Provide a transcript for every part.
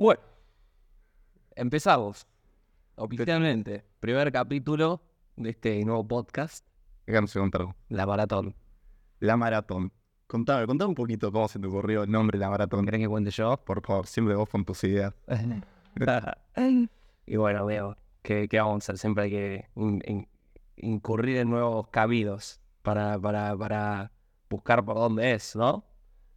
Bueno, empezamos. Oficialmente, primer capítulo de este nuevo podcast, Déjame contar. La Maratón. La maratón. Contame, contame un poquito cómo se te ocurrió el nombre de la maratón. ¿Querés que cuente yo? Por favor, siempre vos con tus ideas. y bueno, veo que, que vamos a hacer. Siempre hay que in- in- incurrir en nuevos caminos para, para, para buscar por dónde es, ¿no?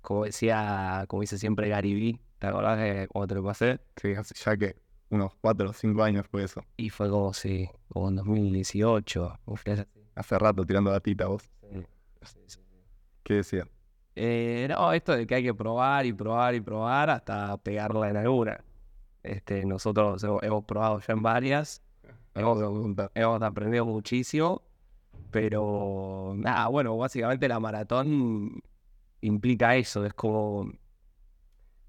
Como decía, como dice siempre Gary Vee, ¿te acordás de cuando te lo pasé? Sí, hace ya que unos cuatro o cinco años fue eso. Y fue como si, como en 2018. un flash así. Hace rato tirando la tita vos. Sí, sí, sí. ¿Qué decía? Eh, no, esto de que hay que probar y probar y probar hasta pegarla en alguna. Este, nosotros hemos, hemos probado ya en varias, preguntar. hemos aprendido muchísimo, pero nada, bueno, básicamente la maratón implica eso, es como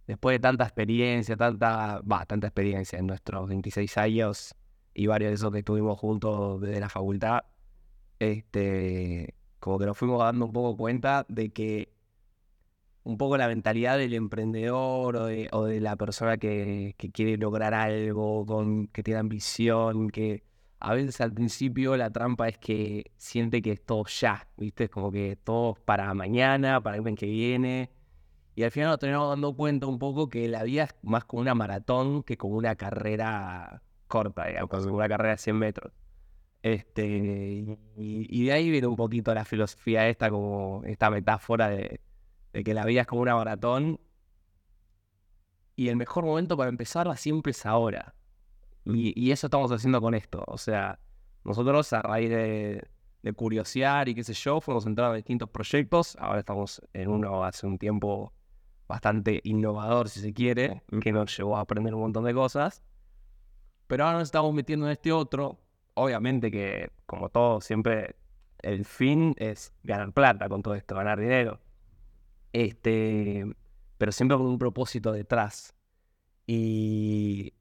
después de tanta experiencia, tanta, va, tanta experiencia en nuestros 26 años y varios de esos que estuvimos juntos desde la facultad, este, como que nos fuimos dando un poco cuenta de que un poco la mentalidad del emprendedor o de, la persona que, quiere lograr algo, con, que tiene ambición, que a veces al principio la trampa es que siente que es todo ya, ¿viste? Es como que todo para mañana, para el mes que viene. Y al final nos tenemos dando cuenta un poco que la vida es más como una maratón que como una carrera corta, digamos, como una carrera de 100 metros. Este, y, de ahí viene un poquito la filosofía esta, como esta metáfora de, que la vida es como una maratón y el mejor momento para empezarla siempre es ahora. Y, y eso estamos haciendo con esto. O sea, nosotros a raíz de, de curiosear y qué sé yo, fuimos entrando en distintos proyectos. Ahora estamos en uno hace un tiempo bastante innovador, si se quiere, que nos llevó a aprender un montón de cosas. Pero ahora nos estamos metiendo en este otro. Obviamente que, como todo, siempre el fin es ganar plata con todo esto, ganar dinero. Este, pero siempre con un propósito detrás. Y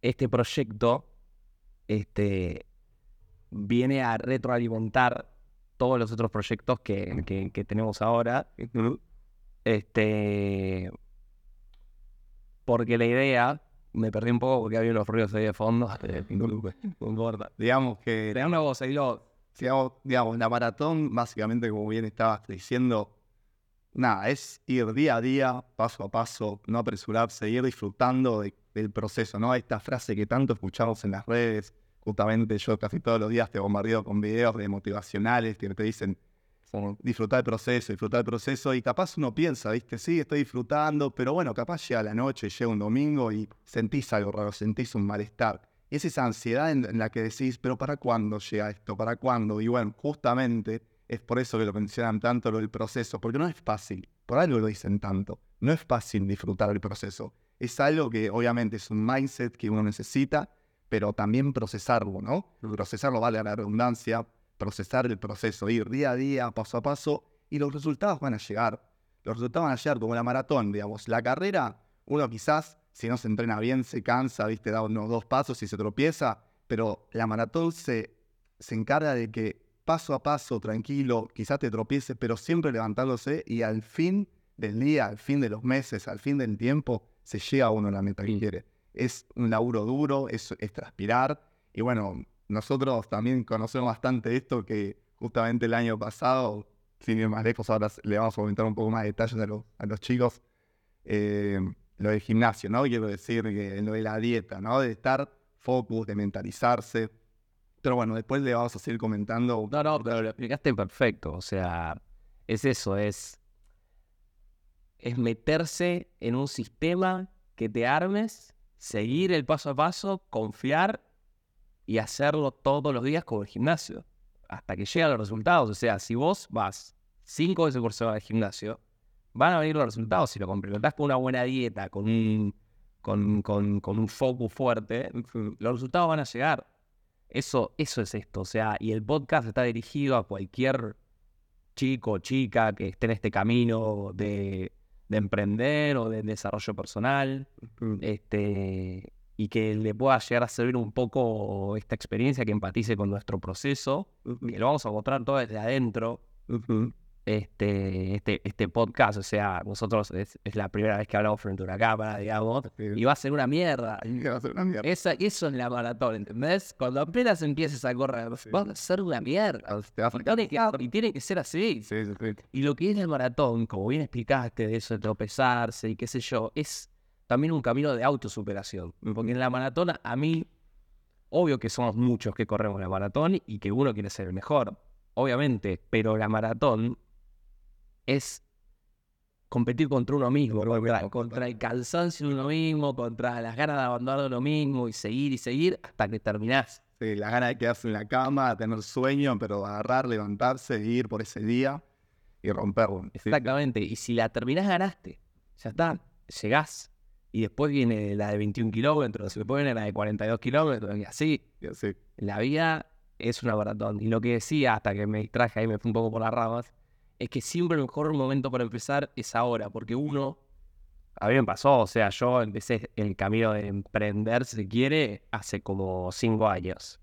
este proyecto este, viene a retroalimentar todos los otros proyectos que, que- que tenemos ahora. Este, porque la idea, me perdí un poco porque había unos ruidos ahí de fondo. eh, No importa. Digamos que, Tenía una voz ahí, lo- digamos, digamos, la maratón, básicamente, como bien estabas diciendo, nada, es ir día a día, paso a paso, no apresurarse, ir disfrutando de- del proceso, ¿no? Esta frase que tanto escuchamos en las redes, justamente yo casi todos los días te bombardeo con videos de motivacionales que te dicen como disfrutar el proceso, disfrutar el proceso, y capaz uno piensa, viste, sí, estoy disfrutando, pero bueno, capaz llega la noche, llega un domingo y sentís algo raro, sentís un malestar. Es esa ansiedad en, en la que decís, pero ¿para cuándo llega esto? ¿Para cuándo? Y bueno, justamente es por eso que lo mencionan tanto lo del proceso, porque no es fácil, por algo lo dicen tanto, no es fácil disfrutar el proceso. Es algo que obviamente es un mindset que uno necesita, pero también procesarlo, ¿no? Procesarlo vale a la redundancia, procesar el proceso, ir día a día, paso a paso, y los resultados van a llegar. Los resultados van a llegar como la maratón, digamos. La carrera, uno quizás, si no se entrena bien, se cansa, ¿viste? Da unos dos pasos y se tropieza, pero la maratón se, se encarga de que paso a paso, tranquilo, quizás te tropieces, pero siempre levantándose y al fin del día, al fin de los meses, al fin del tiempo, se llega uno a la meta que quiere. Es un laburo duro, es, es transpirar, y bueno, nosotros también conocemos bastante esto que justamente el año pasado, sin ir más lejos, ahora le vamos a comentar un poco más de detalles a los, a los chicos, eh, lo del gimnasio, ¿no? Quiero decir que lo de la dieta, ¿no? De estar focus, de mentalizarse. Pero bueno, después le vamos a seguir comentando. No, no, pero lo explicaste perfecto. O sea, es eso, es, es meterse en un sistema que te armes, seguir el paso a paso, confiar y hacerlo todos los días como el gimnasio, hasta que lleguen los resultados. O sea, si vos vas cinco veces por semana al gimnasio, van a venir los resultados. Si lo complementás con una buena dieta, con un, con, con, con un focus fuerte, los resultados van a llegar. Eso, eso es esto. O sea, y el podcast está dirigido a cualquier chico o chica que esté en este camino de, de emprender o de desarrollo personal. Este, y que le pueda llegar a servir un poco esta experiencia que empatice con nuestro proceso, que lo vamos a mostrar todo desde adentro. este, este, este podcast, o sea, nosotros es, es la primera vez que hablamos frente a una cámara, digamos, y va a ser una mierda. Que va a ser una mierda. Esa, eso es la maratón, ¿entendés? Cuando apenas empieces a correr, Sí. va a ser una mierda. Te vas a Y tiene que, y tiene que ser así. Sí, sí, sí. Y lo que es el maratón, como bien explicaste, de eso de tropezarse y qué sé yo, es también un camino de autosuperación. Porque en la maratón, a mí, obvio que somos muchos que corremos la maratón y que uno quiere ser el mejor, obviamente, pero la maratón es competir contra uno mismo, contra, contra el cansancio de uno mismo, contra las ganas de abandonar uno mismo y seguir y seguir hasta que terminás. Sí, la gana de quedarse en la cama, tener sueño, pero agarrar, levantarse, ir por ese día y romperlo. Exactamente. Y si la terminás, ganaste. Ya está. Llegás. Y después viene la de 21 kilómetros, después viene la de 42 kilómetros, y así. sí, sí. La vida es una maratón. Y lo que decía, hasta que me distraje ahí, me fui un poco por las ramas, es que siempre el mejor momento para empezar es ahora, porque uno. A mí me pasó, o sea, yo empecé el camino de emprender, si se quiere, hace como cinco años.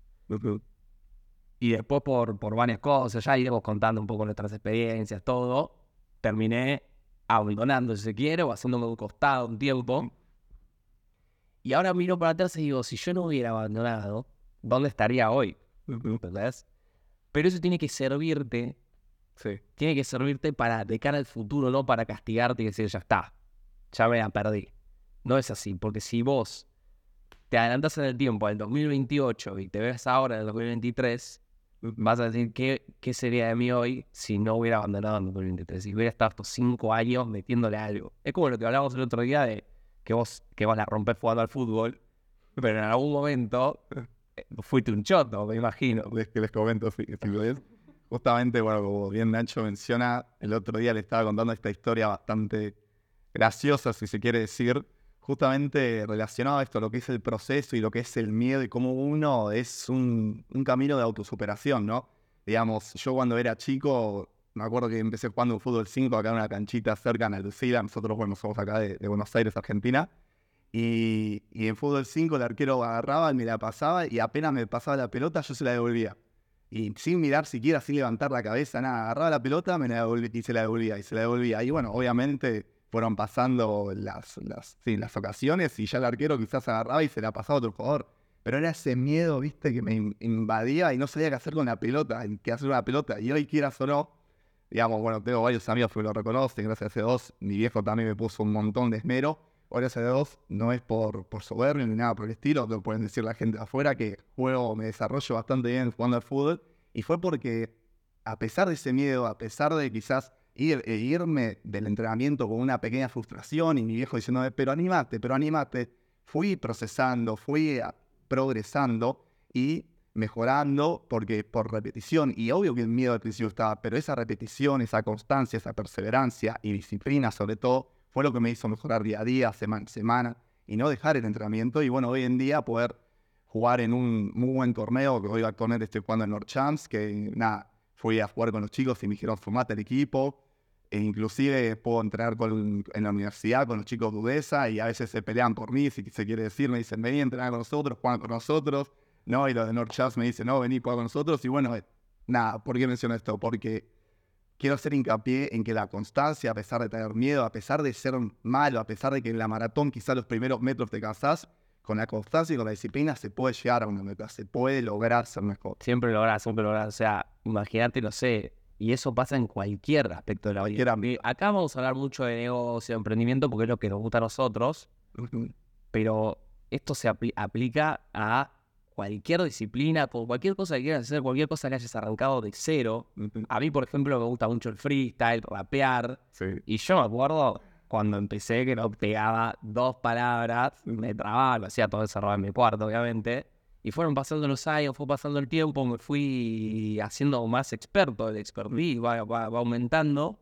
Y después por, por varias cosas, ya iremos contando un poco nuestras experiencias, todo, terminé abandonando, si se quiere, o haciéndome un costado un tiempo. Y ahora miro para atrás y digo, si yo no hubiera abandonado, ¿dónde estaría hoy? ¿Entendés? Pero eso tiene que servirte, Sí, tiene que servirte para, de cara al futuro, no para castigarte y decir, ya está, ya me la perdí. No es así, porque si vos te adelantas en el tiempo al 2028 y te ves ahora en el 2023, vas a decir, ¿qué, qué sería de mí hoy si no hubiera abandonado en el 2023? Si hubiera estado estos cinco años metiéndole algo. Es como lo que hablábamos el otro día de que vos, que vos la rompes jugando al fútbol, pero en algún momento eh, fuiste un choto, me imagino. les, que les comento, si, lo ves. Justamente, bueno, como bien Nacho menciona, el otro día le estaba contando esta historia bastante graciosa, si se quiere decir, justamente relacionado a esto, lo que es el proceso y lo que es el miedo y cómo uno es un camino de autosuperación, ¿no? Digamos, yo cuando era chico, me acuerdo que empecé jugando un fútbol 5 acá en una canchita cerca en Alcida, nosotros, bueno, somos acá de, de Buenos Aires, Argentina, y, y en fútbol 5 el arquero agarraba y me la pasaba y apenas me pasaba la pelota yo se la devolvía. Y sin mirar siquiera, sin levantar la cabeza, nada, agarraba la pelota me la y se la devolvía, y se la devolvía. Y bueno, obviamente fueron pasando las, las, sí, las ocasiones y ya el arquero quizás agarraba y se la pasaba a otro jugador. Pero era ese miedo, viste, que me in- invadía y no sabía qué hacer con la pelota, qué hacer con la pelota. Y hoy quieras o no, digamos, bueno, tengo varios amigos que lo reconocen, gracias a Dios. Mi viejo también me puso un montón de esmero. Gracias a Dios, no es por, por soberbio ni nada por el estilo, lo pueden decir la gente de afuera, que juego, me desarrollo bastante bien jugando al fútbol. Y fue porque, a pesar de ese miedo, a pesar de quizás e irme del entrenamiento con una pequeña frustración y mi viejo diciéndome, pero animate, pero animate, fui procesando, fui progresando y mejorando porque por repetición, y obvio que el miedo al principio estaba, pero esa repetición, esa constancia, esa perseverancia y disciplina sobre todo, fue lo que me hizo mejorar día a día, semana a semana, y no dejar el entrenamiento, y bueno, hoy en día poder jugar en un muy buen torneo, que hoy actualmente estoy jugando en North Champs, que nada, fui a jugar con los chicos y me dijeron, formate el equipo, e inclusive puedo entrenar con, en la universidad con los chicos de Udesa y a veces se pelean por mí, si se quiere decir, me dicen, vení a entrenar con nosotros, juegan con nosotros, ¿no? Y los de North Champs me dicen, no, vení, juega con nosotros, y bueno, eh, nada, ¿por qué menciono esto? Porque quiero hacer hincapié en que la constancia, a pesar de tener miedo, a pesar de ser malo, a pesar de que en la maratón quizás los primeros metros te cansás, con la constancia y con la disciplina se puede llegar a una meta, se puede lograr ser mejor. Siempre lográs, siempre lográs. O sea, imagínate, no sé, y eso pasa en cualquier aspecto de la vida. Ámbito. Acá vamos a hablar mucho de negocio, de emprendimiento, porque es lo que nos gusta a nosotros, pero esto se apli- aplica a cualquier disciplina, con cualquier cosa que quieras hacer, cualquier cosa que hayas arrancado de cero. A mí, por ejemplo, me gusta mucho el freestyle, rapear, Sí. y yo me acuerdo cuando empecé que no pegaba dos palabras, me trababa, lo hacía todo encerrado en mi cuarto, obviamente. Y fueron pasando los años, fue pasando el tiempo, me fui haciendo más experto, el expertise va, va- va aumentando.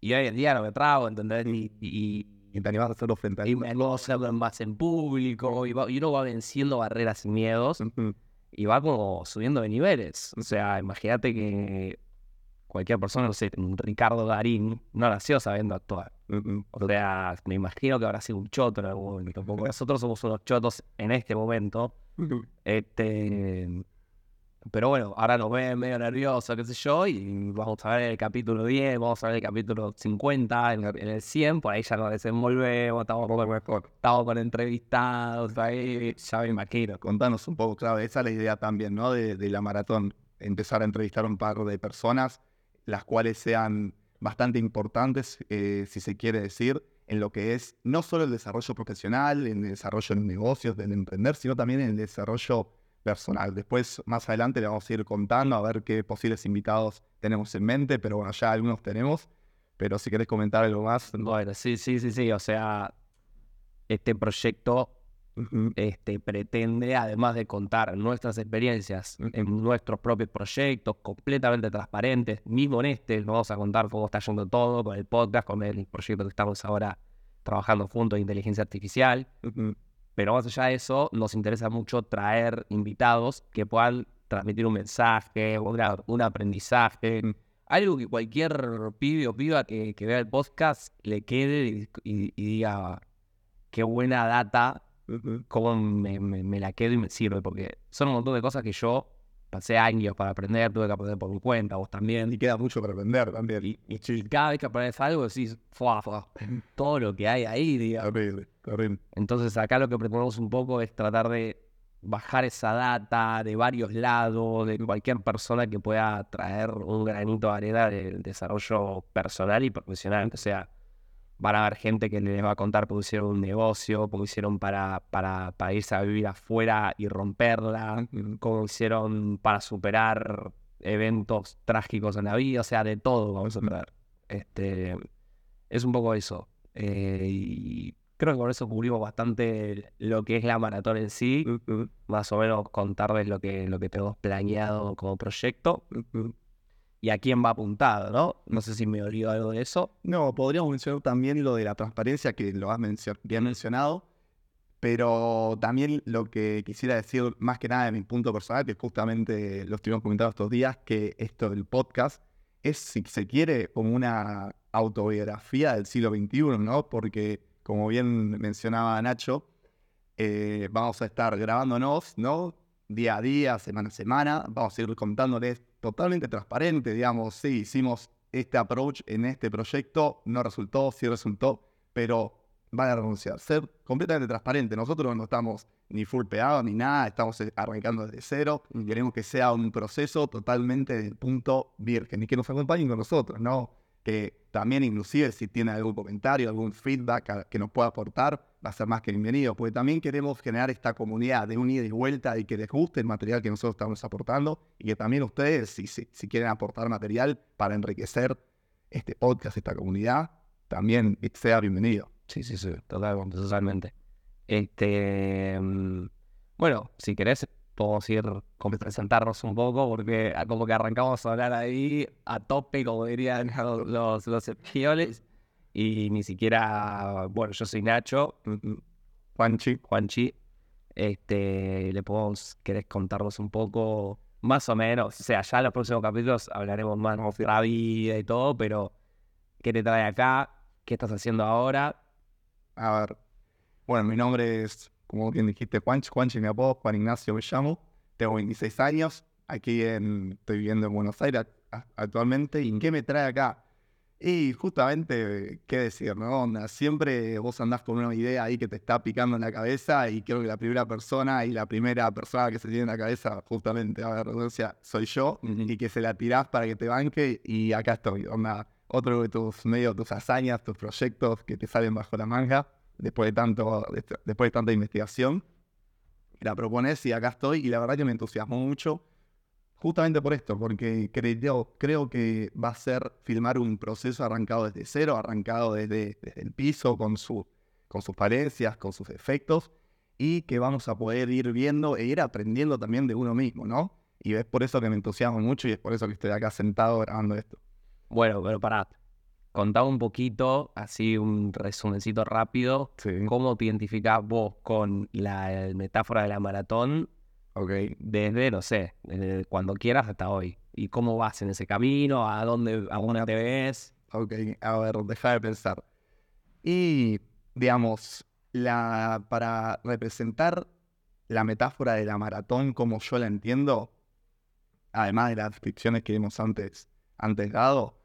Y hoy en día no me trago, ¿entendés? Y, y, Y te animás a hacerlo frente a y me animo a hacerlo más en público, y, va- y uno va venciendo barreras y miedos, y va como subiendo de niveles. O sea, imagínate que cualquier persona, no sé, Ricardo Garín, no nació sabiendo actuar. O sea, me imagino que habrá sido un choto en algún momento. Porque nosotros somos unos chotos en este momento. Este, Pero bueno, ahora nos ven medio nerviosos, qué sé yo, y vamos a ver el capítulo 10, vamos a ver el capítulo 50, en el, en el 100, por ahí ya nos desenvolvemos, estamos estamos con entrevistados, ahí ya me imagino. Contanos un poco, claro, esa es la idea también, ¿no? De, de la maratón, empezar a entrevistar a un par de personas, las cuales sean bastante importantes, eh, si se quiere decir, en lo que es no solo el desarrollo profesional, en el desarrollo en negocios, del emprender, sino también en el desarrollo personal. Después, más adelante, le vamos a ir contando a ver qué posibles invitados tenemos en mente, pero bueno, ya algunos tenemos. Pero si querés comentar algo más. Bueno, sí, sí, sí, sí. O sea, este proyecto este, pretende, además de contar nuestras experiencias en nuestros propios proyectos, completamente transparentes, mismo en este, nos vamos a contar cómo está yendo todo con el podcast, con el proyecto que estamos ahora trabajando juntos de inteligencia artificial. Pero más allá de eso, nos interesa mucho traer invitados que puedan transmitir un mensaje, una- un aprendizaje, Mm. algo que cualquier pibe o piba que, que vea el podcast le quede y, y- y diga qué buena data, cómo me, me- me la quedo y me sirve, porque son un montón de cosas que yo pasé años para aprender, tuve que aprender por mi cuenta, vos también. Y queda mucho para aprender también. Y, cada vez que aprendes algo decís, "Fua, fua, todo lo que hay ahí, digamos. Terrible, terrible. Entonces acá lo que pretendemos un poco es tratar de bajar esa data de varios lados, de cualquier persona que pueda traer un granito de arena del desarrollo personal y profesional. O sea, van a haber gente que les va a contar cómo hicieron un negocio, cómo hicieron para, para, para irse a vivir afuera y romperla, cómo hicieron para superar eventos trágicos en la vida, o sea, de todo vamos a traer. Este, es un poco eso. Eh, y creo que con eso cubrimos bastante lo que es la maratón en sí, más o menos contarles lo que, lo que tenemos planeado como proyecto. Y a quién va apuntado, ¿no? No sé si me olvido algo de eso. No, podríamos mencionar también lo de la transparencia que lo has mencio- bien mencionado, pero también lo que quisiera decir más que nada de mi punto personal, que justamente lo estuvimos comentando estos días, que esto del podcast es, si se quiere, como una autobiografía del siglo XXI, ¿no? Porque, como bien mencionaba Nacho, eh, vamos a estar grabándonos, ¿no? Día a día, semana a semana, vamos a ir contándoles totalmente transparente, digamos, sí, hicimos este approach en este proyecto, no resultó, sí resultó, pero van a renunciar. Ser completamente transparente. Nosotros no estamos ni full pegados ni nada, estamos eh, arrancando desde cero y queremos que sea un proceso totalmente del punto virgen y que nos acompañen con nosotros, ¿no? Que también inclusive si tienen algún comentario, algún feedback a- que nos pueda aportar, va a ser más que bienvenido, porque también queremos generar esta comunidad de un ida y vuelta y que les guste el material que nosotros estamos aportando y que también ustedes, si, si, si quieren aportar material para enriquecer este podcast, esta comunidad, también sea bienvenido. Sí, sí, sí, totalmente, totalmente. Este, mm, bueno, si querés, podemos ir con presentarnos un poco, porque ah, como que arrancamos a hablar ahí a tope, como dirían los, los, y ni siquiera, bueno, yo soy Nacho, Ujú. Juanchi, Juanchi, este, le podemos, querés contarnos un poco, más o menos, o sea, ya en los próximos capítulos hablaremos más de la vida y todo, pero ¿qué te trae acá? ¿Qué estás haciendo ahora? a ver. Bueno, mi nombre es, como bien dijiste, Juanchi, Juanchi mi apodo, Juan Ignacio me llamo, tengo 26 años, aquí en, estoy viviendo en Buenos Aires actualmente, ¿y qué me trae acá? Y justamente, ¿qué decir, no? Onda, Siempre vos andás con una idea ahí que te está picando en la cabeza y creo que la primera persona y la primera persona que se tiene en la cabeza, justamente, a ver, redundancia, soy yo, y que se la tirás para que te banque y acá estoy, onda, otro de tus medios, tus hazañas, tus proyectos que te salen bajo la manga después de tanto, de- después de tanta investigación. La propones y acá estoy y la verdad que me entusiasmó mucho justamente por esto, porque creo, creo que va a ser filmar un proceso arrancado desde cero, arrancado desde, desde el piso con, su, con sus falencias, con sus efectos y que vamos a poder ir viendo e ir aprendiendo también de uno mismo, ¿no? Y es por eso que me entusiasmo mucho y es por eso que estoy acá sentado grabando esto. Bueno, pero pará, contá un poquito, así un resumencito rápido, Sí. cómo te identificás vos con la metáfora de la maratón desde, no sé, desde cuando quieras hasta hoy. ¿Y cómo vas en ese camino? ¿A dónde, a dónde te ves? Ok, a ver, deja de pensar. Y, digamos, la, para representar la metáfora de la maratón como yo la entiendo, además de las descripciones que hemos antes, antes dado,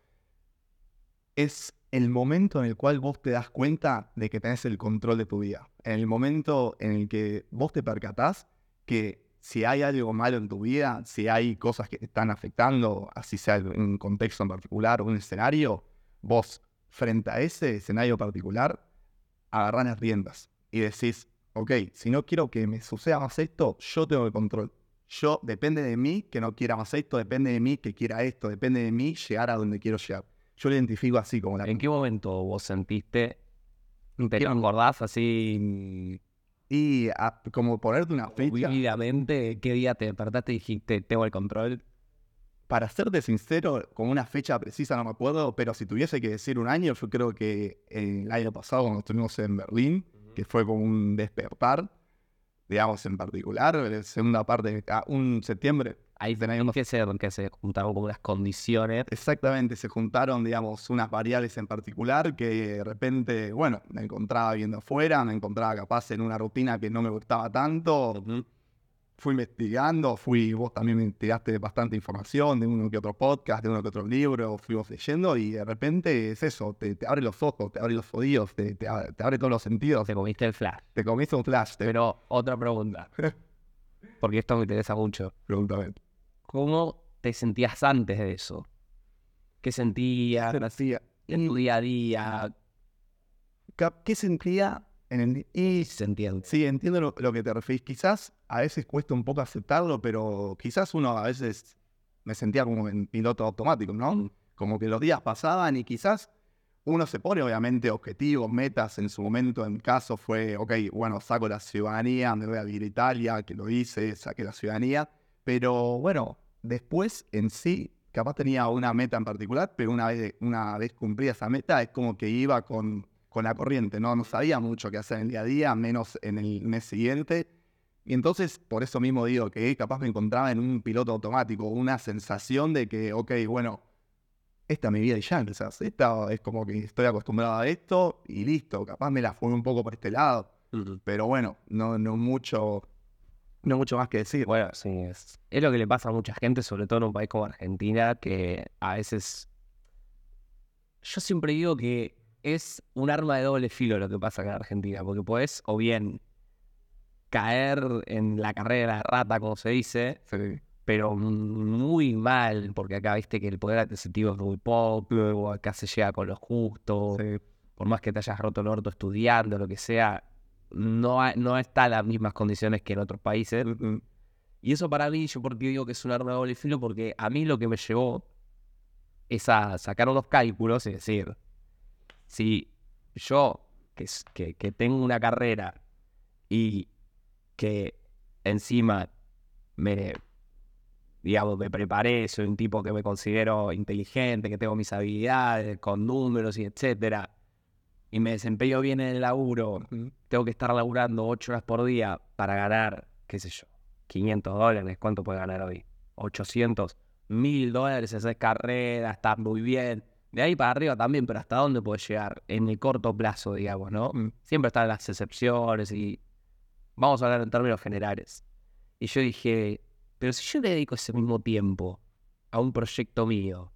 es el momento en el cual vos te das cuenta de que tenés el control de tu vida. En el momento en el que vos te percatás que si hay algo malo en tu vida, si hay cosas que te están afectando, así sea un contexto en particular o un escenario, vos frente a ese escenario particular, agarrás las riendas y decís, ok, si no quiero que me suceda más esto, yo tengo el control. Yo, depende de mí que no quiera más esto, depende de mí que quiera esto, depende de mí llegar a donde quiero llegar. Yo lo identifico así como la... ¿En qué momento vos sentiste, te lo acordás así Y a- como ponerte una fecha, vividamente, qué día te despertaste y dijiste, tengo el control? para serte sincero, con una fecha precisa no me acuerdo, pero si tuviese que decir un año, yo creo que el año pasado cuando estuvimos en Berlín, que fue como un despertar, digamos en particular, la segunda parte, ah, un septiembre, Ahí teníamos que ser, que se juntaron como unas condiciones. Exactamente, se juntaron, digamos, unas variables en particular que de repente, bueno, me encontraba viendo afuera, me encontraba capaz en una rutina que no me gustaba tanto, fui investigando, fui, vos también me tiraste bastante información de uno que otro podcast, de uno que otro libro, fuimos leyendo y de repente es eso, te, te abre los ojos, te abre los oídos, te, te abre, te abre todos los sentidos, Te comiste el flash. te comiste un flash, te Pero otra pregunta, porque esto me interesa mucho. preguntame. ¿Cómo te sentías antes de eso? ¿Qué sentías Sentía- en tu día a día? ¿Qué sentía en el... Y Se entiende. Sí, entiendo lo, lo que te referís. Quizás a veces cuesta un poco aceptarlo, pero quizás uno a veces me sentía como en piloto automático, ¿no? Como que los días pasaban y quizás uno se pone obviamente objetivos, metas. En su momento, en mi caso, fue, ok, bueno, saco la ciudadanía, me voy a vivir a Italia, que lo hice, saqué la ciudadanía. Pero bueno, después en sí, capaz tenía una meta en particular, pero una vez, una vez cumplida esa meta, es como que iba con, con la corriente, ¿no? No sabía mucho qué hacer en el día a día, menos en el mes siguiente. Y entonces, por eso mismo digo que capaz me encontraba en un piloto automático, una sensación de que, ok, bueno, esta es mi vida y ya, quizás. Esta es como que estoy acostumbrado a esto y listo. Capaz me la fue un poco por este lado. Pero bueno, no, no mucho, no mucho más que decir. Bueno, sí, es, es lo que le pasa a mucha gente, sobre todo en un país como Argentina, que a veces... Yo siempre digo que es un arma de doble filo lo que pasa acá en Argentina, porque puedes o bien caer en la carrera de la rata, como se dice, Sí. pero muy mal, porque acá viste que el poder adquisitivo es muy poco, o acá se llega con lo justo, Sí. por más que te hayas roto el orto estudiando, lo que sea, no, ha- no está en las mismas condiciones que en otros países. Y eso para mí, yo porque digo que es un arma de doble filo, porque a mí lo que me llevó es a sacar unos cálculos y decir, si yo, que, que, que tengo una carrera y que encima me, digamos, me preparé, soy un tipo que me considero inteligente, que tengo mis habilidades con números y etcétera, y me desempeño bien en el laburo, tengo que estar laburando ocho horas por día para ganar, qué sé yo, 500 dólares, ¿cuánto puede ganar hoy? 800, 1000 dólares, haces carrera, estás muy bien. De ahí para arriba también, pero ¿hasta dónde puedes llegar? En el corto plazo, digamos, ¿no? Mm. Siempre están las excepciones y vamos a hablar en términos generales. Y yo dije, pero si yo le dedico ese mismo tiempo a un proyecto mío,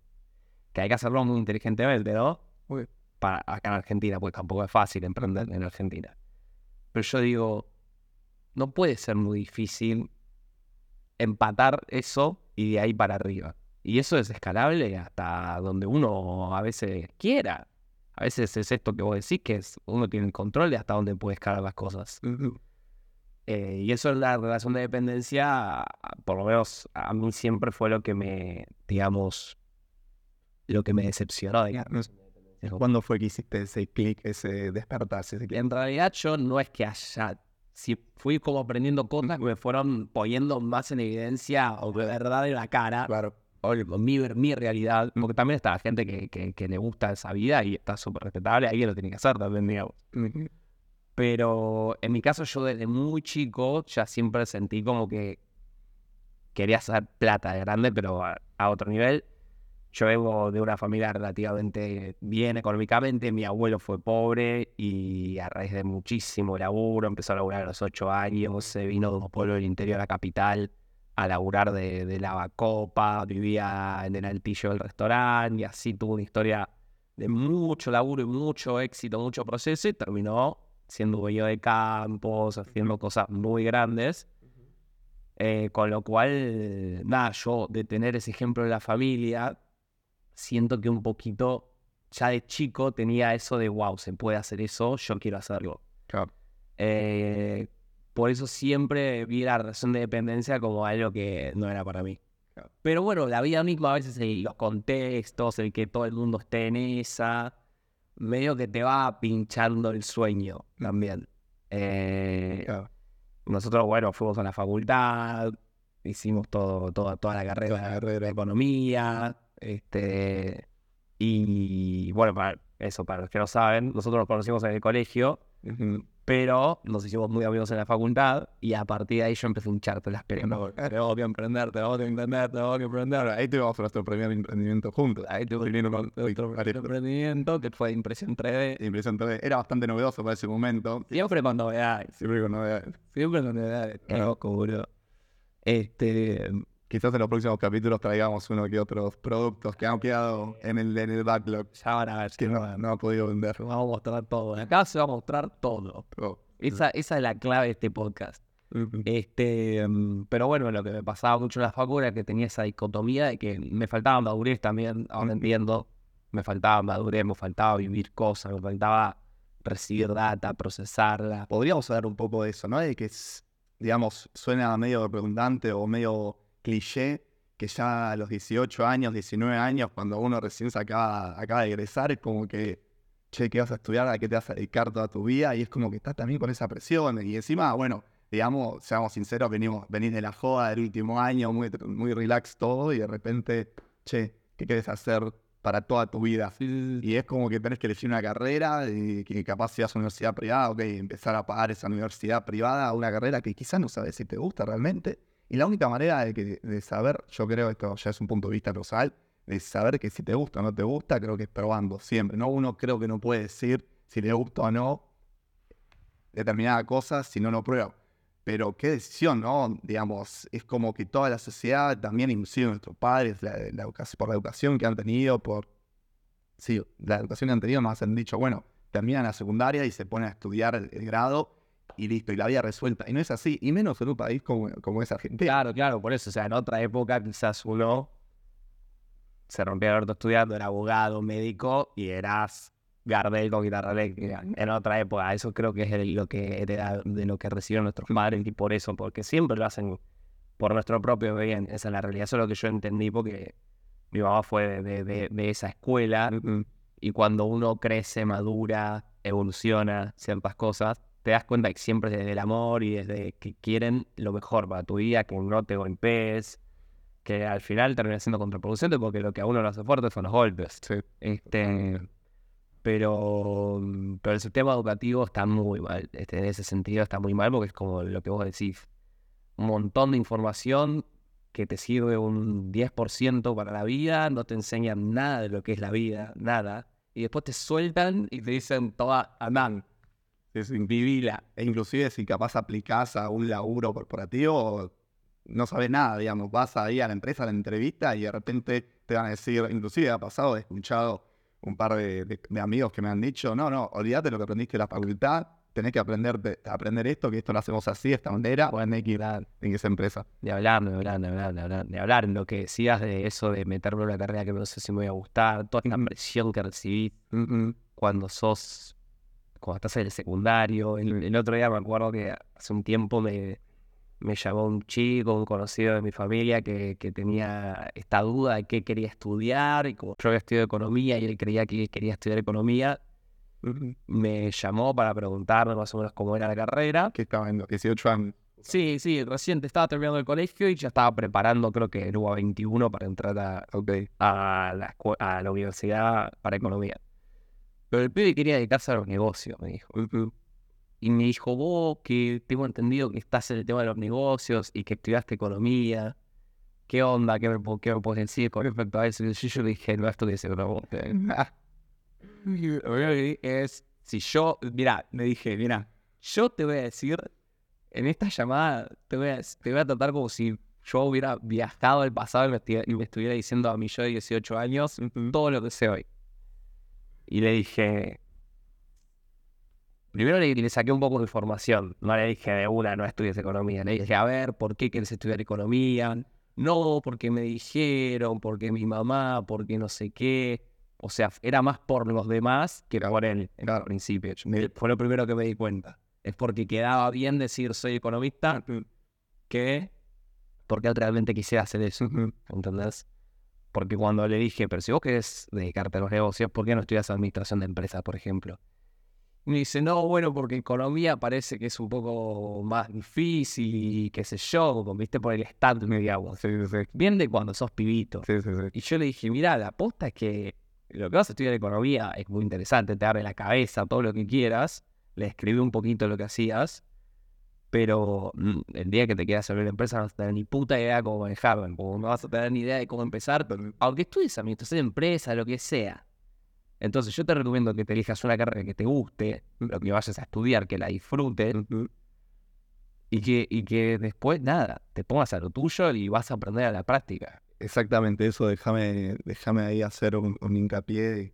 que hay que hacerlo muy inteligentemente, ¿no? Muy- Para acá en Argentina, pues tampoco es fácil emprender en Argentina. Pero yo digo, no puede ser muy difícil empatar eso y de ahí para arriba. Y eso es escalable hasta donde uno a veces quiera. A veces es esto que vos decís, que es, uno tiene el control de hasta dónde puede escalar las cosas. Eh, y eso en la relación de dependencia, por lo menos a mí siempre fue lo que me, digamos, lo que me decepcionó, digamos. ¿Cuándo fue que hiciste ese clic, ese despertarse? Ese? En realidad yo no es que haya, si fui como aprendiendo cosas que me fueron poniendo más en evidencia o de verdad en la cara, Claro. o mi, mi realidad, porque también está la gente que, que, que le gusta esa vida y está súper respetable, alguien lo tiene que hacer también, digamos. Pero en mi caso yo desde muy chico ya siempre sentí como que quería hacer plata de grande, pero a, a otro nivel. Yo vengo de una familia relativamente bien económicamente, mi abuelo fue pobre y a raíz de muchísimo laburo, empezó a laburar a los ocho años, se vino de un pueblo del interior a la capital, a laburar de, de lavacopa, vivía en el altillo del restaurante y así tuvo una historia de mucho laburo y mucho éxito, mucho proceso y terminó siendo dueño de campos, haciendo cosas muy grandes. Eh, con lo cual, nada, yo de tener ese ejemplo de la familia, siento que un poquito ya de chico tenía eso de, wow, se puede hacer eso, yo quiero hacerlo. Eh, por eso siempre vi la relación de dependencia como algo que no era para mí. Pero bueno, la vida misma a veces, los contextos, el que todo el mundo esté en esa, medio que te va pinchando el sueño también. Eh, nosotros, bueno, fuimos a la facultad, hicimos todo, todo toda la carrera, de economía, este, y bueno, para eso, para los que no saben, nosotros nos conocimos en el colegio, pero nos hicimos muy amigos en la facultad y a partir de ahí yo empecé a hincharte las piernas. Tengo que emprender, tengo que emprender, tengo que emprender. Ahí tuvimos nuestro primer emprendimiento juntos. Ahí tuvimos nuestro emprendimiento que fue Impresión 3D. Impresión 3D. Era bastante novedoso para ese momento. Siempre con novedades. Siempre con novedades. Siempre con novedades. Qué Este, Quizás en los próximos capítulos traigamos uno que otros productos que han quedado en el, en el backlog. Ya van a ver. Que no, no ha podido vender. Vamos a mostrar todo. Acá se va a mostrar todo. Esa, esa es la clave de este podcast. Este, mm, pero bueno, lo que me pasaba mucho en la facultad era que tenía esa dicotomía de que me faltaba madurez también, ahora entiendo, me faltaba madurez, me faltaba vivir cosas, me faltaba recibir data, procesarla. Podríamos hablar un poco de eso, ¿no? De que, digamos, suena medio redundante o medio cliché que ya a los 18 años, 19 años, cuando uno recién se acaba, acaba de egresar, es como que, che, ¿qué vas a estudiar? ¿A qué te vas a dedicar toda tu vida? Y es como que estás también con esa presión. Y encima, bueno, digamos, seamos sinceros, venimos, venís de la joda del último año, muy, muy relax todo, y de repente, che, ¿qué quieres hacer para toda tu vida? Y es como que tenés que elegir una carrera, y que capaz seas una universidad privada, ok, empezar a pagar esa universidad privada, una carrera que quizás no sabes si te gusta realmente y la única manera de, que, de saber, yo creo, esto ya es un punto de vista personal, de saber que si te gusta o no te gusta, creo que es probando siempre. ¿no? Uno creo que no puede decir si le gusta o no determinada cosa si no lo prueba. Pero qué decisión, ¿no? Digamos, es como que toda la sociedad, también inclusive nuestros padres, la, por la educación que han tenido, por sí, la educación que han tenido, nos han dicho, bueno, terminan la secundaria y se ponen a estudiar el grado y listo, y la vida resuelta. Y no es así, y menos en un país como, como es Argentina. Claro, claro, por eso, o sea, en otra época quizás uno se rompía el orto estudiando, era abogado, médico, y eras Gardel con guitarra eléctrica. En otra época, eso creo que es lo que de lo que recibieron nuestros padres, y por eso, porque siempre lo hacen por nuestro propio bien. Esa es la realidad, eso es lo que yo entendí, porque mi mamá fue de, de, de esa escuela, y cuando uno crece, madura, evoluciona ciertas cosas, te das cuenta que siempre desde el amor y desde que quieren lo mejor para tu vida, que no te golpees, que al final termina siendo contraproducente porque lo que a uno lo hace fuerte son los golpes. Este, pero, pero el sistema educativo está muy mal. Este, en ese sentido está muy mal porque es como lo que vos decís. Un montón de información que te sirve un 10% para la vida, no te enseñan nada de lo que es la vida, nada. Y después te sueltan y te dicen, toda, andan vivila. E inclusive si capaz aplicás a un laburo corporativo, no sabes nada, digamos, vas ahí a la empresa, a la entrevista y de repente te van a decir, inclusive ha pasado, he escuchado un par de, amigos que me han dicho, no, no, olvídate lo que aprendiste en la facultad, tenés que aprender, aprender esto, que esto lo hacemos así, de esta manera, o en en esa empresa. De hablar, de hablar, de hablar, de hablar, de hablar, lo que decías de eso de meterme en una carrera que no sé si me voy a gustar, toda esta presión que recibí cuando sos cuando estás en el secundario. El, otro día me acuerdo que hace un tiempo me, me llamó un chico, un conocido de mi familia, que, que, tenía esta duda de qué quería estudiar. Y como yo había estudiado economía y él creía que quería estudiar economía, me llamó para preguntarme más o menos cómo era la carrera. Que estaba en 18 años. Sí, sí, recién estaba terminando el colegio y ya estaba preparando, creo que el UA 21 para entrar a, a, la, a la universidad para economía. Pero el pibe quería dedicarse a los negocios, me dijo. Y me dijo, vos que tengo entendido que estás en el tema de los negocios y que estudiaste economía. ¿Qué onda? ¿Qué me, qué me puedes decir con respecto a eso? Y yo, le dije, no estudié economía. Lo que es, si yo, mira, me dije, mira, yo te voy a decir, en esta llamada, te voy a, te voy a tratar como si yo hubiera viajado al pasado y me, estu- y me estuviera diciendo a mi yo de 18 años todo lo que sé hoy. Y le dije, primero le, le saqué un poco de información, no le dije de una, no estudies economía, le dije, a ver, ¿por qué quieres estudiar economía? No, porque me dijeron, porque mi mamá, porque no sé qué. O sea, era más por los demás que por él Claro. principio. Me- Fue lo primero que me di cuenta. Es porque quedaba bien decir soy economista que porque realmente quisiera hacer eso. ¿Entendés? Porque cuando le dije, pero si vos querés dedicarte a los negocios, ¿por qué no estudias administración de empresas, por ejemplo? Y me dice, no, bueno, porque economía parece que es un poco más difícil y qué sé yo, viste, por el stand, digamos. Bien de cuando sos pibito. Sí, sí, sí. Y yo le dije, mira, la aposta es que lo que vas a estudiar economía es muy interesante, te abre la cabeza, todo lo que quieras. Le escribí un poquito lo que hacías, pero mm, el día que te quieras abrir la empresa no vas a tener ni puta idea de cómo manejarla, no vas a tener ni idea de cómo empezar, pero aunque estudies administración de empresa, lo que sea. Entonces yo te recomiendo que te elijas una carrera que te guste, lo que vayas a estudiar, que la disfrutes, y que, y que después, nada, te pongas a lo tuyo y vas a aprender a la práctica. Exactamente eso, déjame, déjame ahí hacer un, un hincapié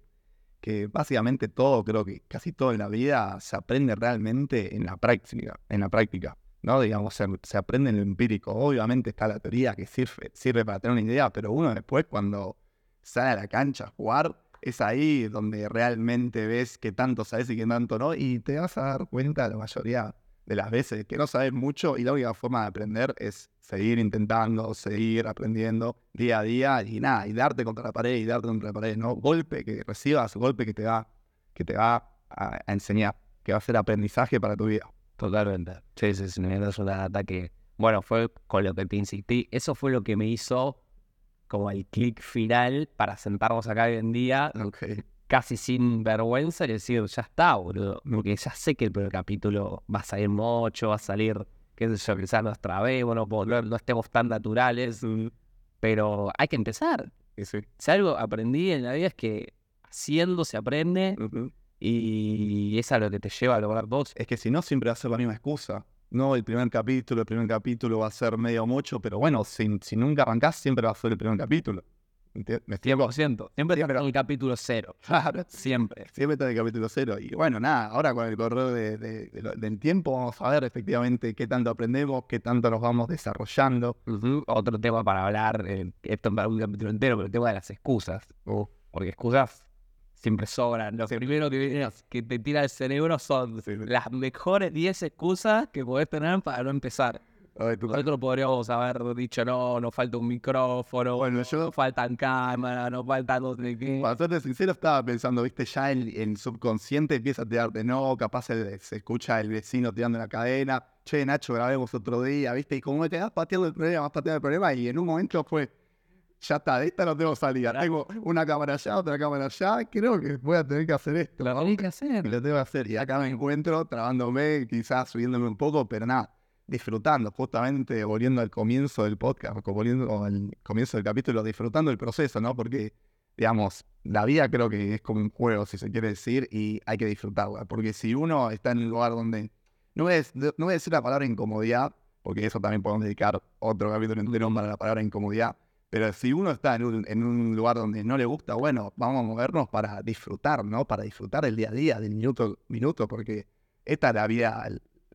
que básicamente todo, creo que casi todo en la vida se aprende realmente en la práctica, en la práctica, ¿no? Digamos, se, se aprende en lo empírico. Obviamente está la teoría que sirve, sirve para tener una idea, pero uno después cuando sale a la cancha a jugar, es ahí donde realmente ves que tanto sabes y que tanto no, y te vas a dar cuenta la mayoría de las veces que no sabes mucho y la única forma de aprender es seguir intentando, seguir aprendiendo día a día y nada, y darte contra la pared y darte contra la pared, ¿no? Golpe que recibas, golpe que te va, que te va a, a enseñar, que va a ser aprendizaje para tu vida. Totalmente. Sí, sí, sí, es una data que, bueno, fue con lo que te insistí. Eso fue lo que me hizo como el clic final para sentarnos acá hoy en día, casi sin vergüenza, y decir, ya está, boludo. Porque ya sé que el primer capítulo va a salir mucho, va a salir, qué sé yo, quizás nos trabemos, no, no, no estemos tan naturales, pero hay que empezar. Si algo aprendí en la vida es que haciendo se aprende y es a lo que te lleva a lograr vos. Es que si no, siempre va a ser la misma excusa. No, el primer capítulo, el primer capítulo va a ser medio mucho, pero bueno, si, si nunca arrancás, siempre va a ser el primer capítulo. ¿Me explico? 100%. Siempre está en el capítulo cero. Siempre. siempre está en el capítulo cero. Y bueno, nada, ahora con el correr de- de- de lo- del tiempo vamos a ver efectivamente qué tanto aprendemos, qué tanto nos vamos desarrollando. Otro tema para hablar, eh, esto para un capítulo entero, pero el tema de las excusas. Porque excusas siempre sobran. Lo primero que, viene- que te tira el cerebro son las mejores 10 excusas que podés tener para no empezar. Nosotros podríamos haber dicho, no, nos falta un micrófono, Bueno, yo- no faltan cámaras, no faltan no sé qué. Para serte sincero, estaba pensando, viste, ya el, el subconsciente empieza a tirarte, no, capaz se escucha el vecino tirando la cadena, che, Nacho, grabemos otro día, viste, y como te vas pateando el problema, vas pateando el problema, y en un momento fue, ya está, de esta no tengo salida, tengo una cámara allá, otra cámara allá, creo que voy a tener que hacer esto. Lo tenés que hacer. Lo tengo que hacer, y acá me encuentro trabándome, quizás subiéndome un poco, pero nada, disfrutando, justamente volviendo al comienzo del podcast, volviendo al comienzo del capítulo, disfrutando el proceso, ¿no? Porque, digamos, la vida creo que es como un juego, si se quiere decir, y hay que disfrutarla, porque si uno está en un lugar donde, no voy a, no voy a decir la palabra incomodidad, porque eso también podemos dedicar otro capítulo entero para la palabra incomodidad, pero si uno está en un, en un lugar donde no le gusta, bueno, vamos a movernos para disfrutar, ¿no? Para disfrutar el día a día, del minuto a minuto, porque esta es la vida,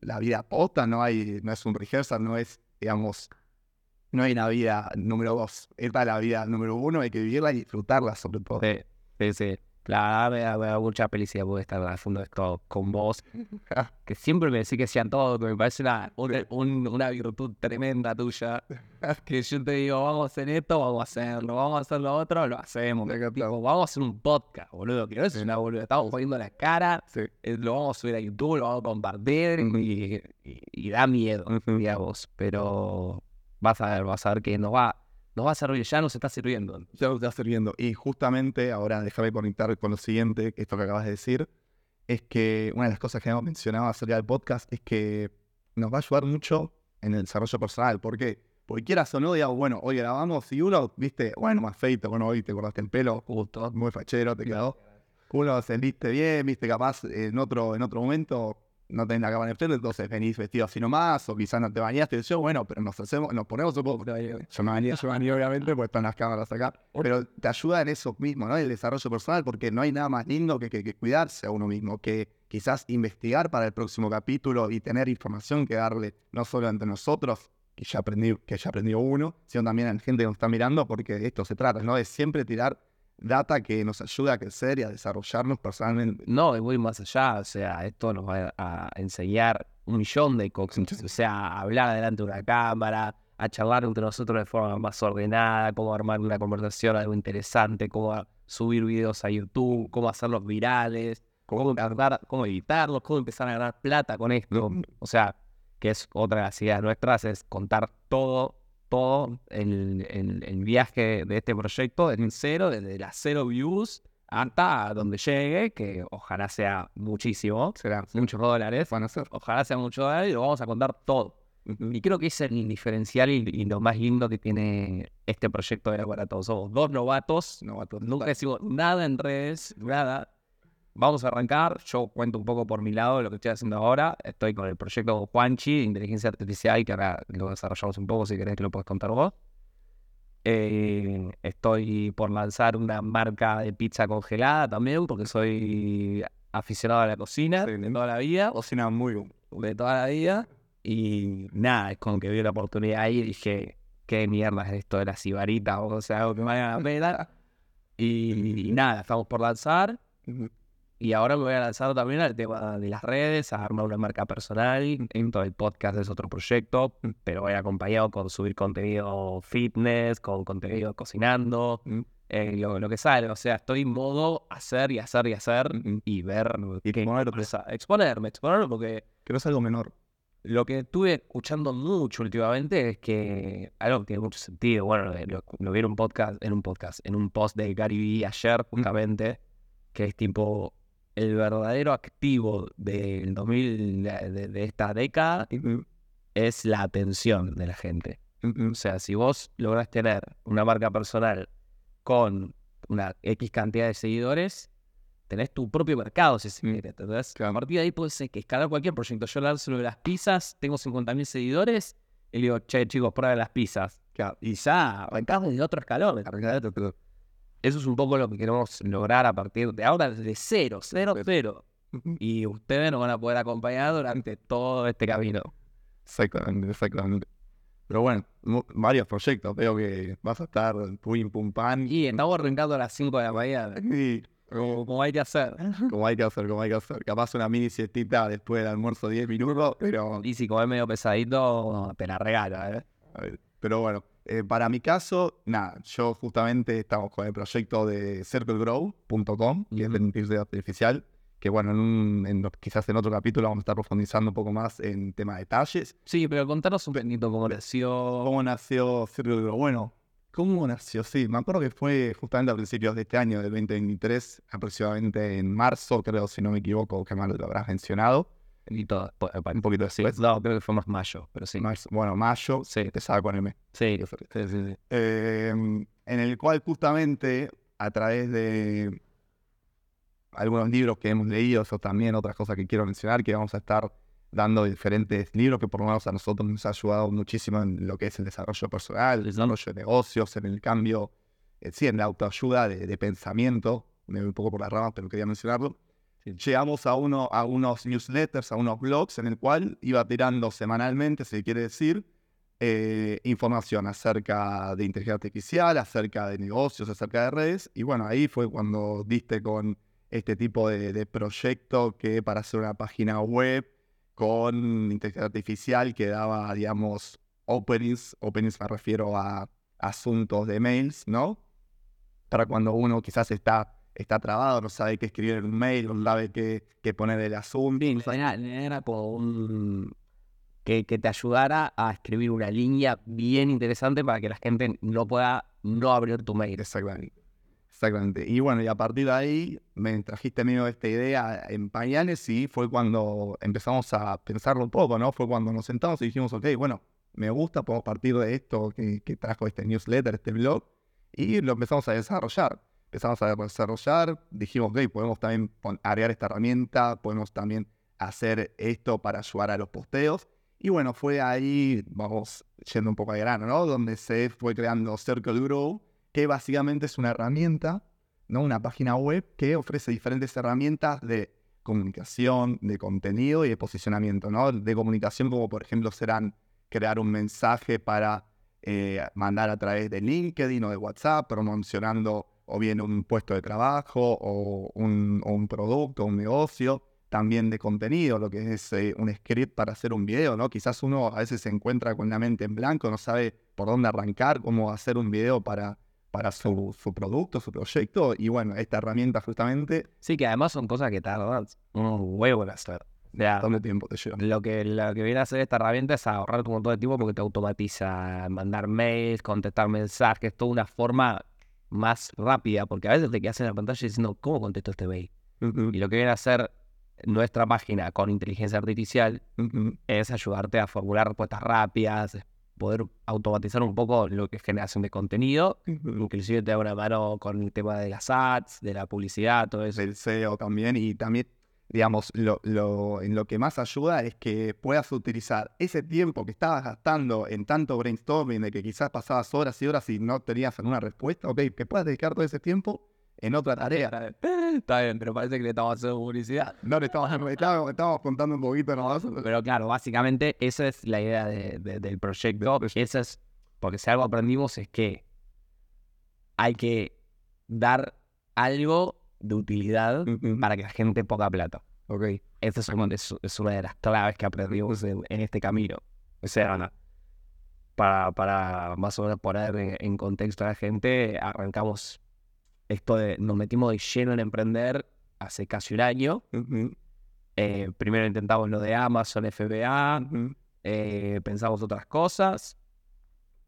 la vida posta, no hay, no es un rehearsal, no es, digamos, no hay una vida número dos. Esta es la vida número uno, hay que vivirla y disfrutarla sobre todo. Sí, sí, sí. La verdad me da, mucha felicidad poder estar haciendo esto con vos. Que siempre me decís que sean todo, que me parece una, una, un- una virtud tremenda tuya. Que yo te digo, vamos a hacer esto, vamos a hacerlo, vamos a hacer lo otro, lo hacemos. Tipo, vamos a hacer un podcast, boludo. Que no es una boluda, estamos poniendo la cara, Sí. eh, lo vamos a subir a YouTube, lo vamos a compartir y, y- y da miedo, digamos. Pero vas a ver, vas a ver que nos va, nos va a servir, ya nos está sirviendo. Ya lo está sirviendo. Y justamente ahora déjame conectar con lo siguiente, esto que acabas de decir, es que una de las cosas que hemos mencionado acerca del podcast es que nos va a ayudar mucho en el desarrollo personal. ¿Por qué? Porque quieras o no, digamos, bueno, hoy grabamos y uno, viste, bueno, más feito, bueno, hoy te cortaste el pelo, Justo. muy fachero, te quedó. Uno se viste bien, viste, capaz en otro, en otro momento no tenés la cámara en frente, entonces venís vestido así nomás, o quizás no te bañaste, yo, bueno, pero nos hacemos, nos ponemos un poco. Yo me bañé, yo me bañé, obviamente, pues están las cámaras acá. Pero te ayuda en eso mismo, ¿no? El desarrollo personal, porque no hay nada más lindo que, que, que cuidarse a uno mismo, que quizás investigar para el próximo capítulo y tener información que darle, no solo entre nosotros, que ya aprendí, que ya aprendió uno, sino también a la gente que nos está mirando, porque de esto se trata, ¿no? De siempre tirar data que nos ayude a crecer y a desarrollarnos personalmente. No, y voy más allá, o sea, esto nos va a enseñar un millón de cosas, o sea, a hablar delante de una cámara, a charlar entre nosotros de forma más ordenada, cómo armar una conversación, algo interesante, cómo subir videos a YouTube, cómo hacerlos virales, cómo, cómo editarlos, cómo empezar a ganar plata con esto. O sea, que es otra de las ideas nuestras, es contar todo todo el, el, viaje de este proyecto desde cero, desde las cero views hasta donde llegue, que ojalá sea muchísimo, será muchos dólares, van a ser. ojalá sea muchos dólares y lo vamos a contar todo. Y creo que es el diferencial y, lo más lindo que tiene este proyecto de Laboratorio. Somos dos novatos, novatos. nunca decimos nada en redes, nada. Vamos a arrancar. Yo cuento un poco por mi lado lo que estoy haciendo ahora. Estoy con el proyecto Juanchi inteligencia artificial, que ahora lo desarrollamos un poco. Si querés, que lo puedes contar vos. Eh, estoy por lanzar una marca de pizza congelada también, porque soy aficionado a la cocina de toda la vida. Cocina muy bien. De toda la vida. Y nada, es como que vi la oportunidad ahí y dije, ¿qué mierda es esto de la cibarita? O sea, algo que me vaya la pena. Y, y, nada, estamos por lanzar. Y ahora me voy a lanzar también al tema de las redes, a armar una marca personal. Dentro del podcast es otro proyecto, pero voy acompañado con subir contenido fitness, con contenido cocinando, eh, lo, que sale. O sea, estoy en modo hacer y hacer y hacer y ver y exponerme, exponerme, exponerme porque... Que no es algo menor. Lo que estuve escuchando mucho últimamente es que algo que tiene mucho sentido. Bueno, lo, lo vi en un podcast, en un podcast, en un post de Gary Vee ayer, justamente, que es tipo el verdadero activo del 2000, de, esta década es la atención de la gente. O sea, si vos lográs tener una marca personal con una X cantidad de seguidores, tenés tu propio mercado, si se quiere. Entonces, a partir de ahí puedes escalar cualquier proyecto. Yo lanzo lo de las pizzas, tengo 50.000 seguidores, y digo, che, chicos, prueben las pizzas. Y ya arrancamos de otro escalón. Eso es un poco lo que queremos lograr a partir de ahora, desde cero, cero, cero. Y ustedes nos van a poder acompañar durante todo este camino. Exactamente, exactamente. Pero bueno, varios proyectos. Veo que vas a estar pum, pum, pan. Y estamos arrancando a las 5 de la mañana. Sí. Como, hay que hacer. Como hay que hacer, como hay que hacer. Capaz una mini siestita después del almuerzo 10 minutos, pero... Y si comes medio pesadito, te la regala, ¿eh? Pero bueno, eh, para mi caso, nada, yo justamente estamos con el proyecto de circlegrow.com, que es de inteligencia artificial, que bueno, en quizás en otro capítulo vamos a estar profundizando un poco más en tema de detalles. Sí, pero contanos un poquito cómo nació. ¿Cómo nació CircleGrow? Bueno, ¿cómo nació? Sí, me acuerdo que fue justamente a principios de este año, del 2023, aproximadamente en marzo, creo, si no me equivoco, que mal lo habrás mencionado. Y todo, un poquito después. No, creo que fue más mayo, pero sí. bueno, mayo, sí. empezaba con M. Sí, sí, sí. sí. Em, en el cual justamente a través de algunos libros que hemos leído, eso también otras cosas que quiero mencionar, que vamos a estar dando diferentes libros que por lo menos a nosotros nos ha ayudado muchísimo en lo que es el desarrollo personal, el desarrollo de negocios, en el cambio, eh, sí, en la autoayuda de, de pensamiento, me voy un poco por las ramas, pero quería mencionarlo llegamos a, uno, a unos newsletters, a unos blogs en el cual iba tirando semanalmente, si quiere decir, eh, información acerca de inteligencia artificial, acerca de negocios, acerca de redes. Y bueno, ahí fue cuando diste con este tipo de, proyecto que para hacer una página web con inteligencia artificial que daba, digamos, openings, openings me refiero a asuntos de mails, ¿no? Para cuando uno quizás está está trabado, no sabe qué escribir en un mail, no sabe qué, qué poner el asunto. era, era como un... Que, que, te ayudara a escribir una línea bien interesante para que la gente no pueda no abrir tu mail. Exactamente. Exactamente. Y bueno, y a partir de ahí me trajiste medio esta idea en pañales y fue cuando empezamos a pensarlo un poco, ¿no? Fue cuando nos sentamos y dijimos, ok, bueno, me gusta, podemos partir de esto que, que trajo este newsletter, este blog, y lo empezamos a desarrollar empezamos a desarrollar, dijimos, ok, podemos también agregar esta herramienta, podemos también hacer esto para ayudar a los posteos. Y bueno, fue ahí, vamos yendo un poco al grano, ¿no? Donde se fue creando Circle Grow, que básicamente es una herramienta, ¿no? Una página web que ofrece diferentes herramientas de comunicación, de contenido y de posicionamiento, ¿no? De comunicación como por ejemplo serán crear un mensaje para eh, mandar a través de LinkedIn o de WhatsApp promocionando o bien un puesto de trabajo o un, o un producto, un negocio, también de contenido, lo que es eh, un script para hacer un video, ¿no? Quizás uno a veces se encuentra con la mente en blanco, no sabe por dónde arrancar, cómo hacer un video para, para su, su producto, su proyecto, y bueno, esta herramienta justamente... Sí, que además son cosas que tardan un huevo en hacer. Ya, ¿Dónde tiempo te lleva? Lo que, lo que viene a hacer esta herramienta es ahorrar un montón de tiempo porque te automatiza mandar mails, contestar mensajes, toda una forma más rápida, porque a veces te quedas en la pantalla diciendo, ¿cómo contesto este mail? Y lo que viene a hacer nuestra página con inteligencia artificial es ayudarte a formular respuestas rápidas, poder automatizar un poco lo que es generación de contenido, inclusive te da una mano con el tema de las ads, de la publicidad, todo eso. Del SEO también, y también, digamos, lo, lo- en lo que más ayuda es que puedas utilizar ese tiempo que estabas gastando en tanto brainstorming, de que quizás pasabas horas y horas y no tenías alguna respuesta, ok, que puedas dedicar todo ese tiempo en otra tarea. Está bien, pero parece que le estamos haciendo publicidad. No le estamos, estábamos contando un poquito nomás. Pero claro, básicamente esa es la idea de- de- del proyecto. Esa es, porque si algo aprendimos es que hay que dar algo de utilidad para que la gente ponga plata. Ok. Esa es, una- es- es una de las claves que aprendimos en, en este camino. O sea, para, para más o menos poner en, en contexto a la gente, arrancamos esto de, nos metimos de lleno en emprender hace casi un año. Eh, primero intentamos lo de Amazon, FBA, eh, pensamos otras cosas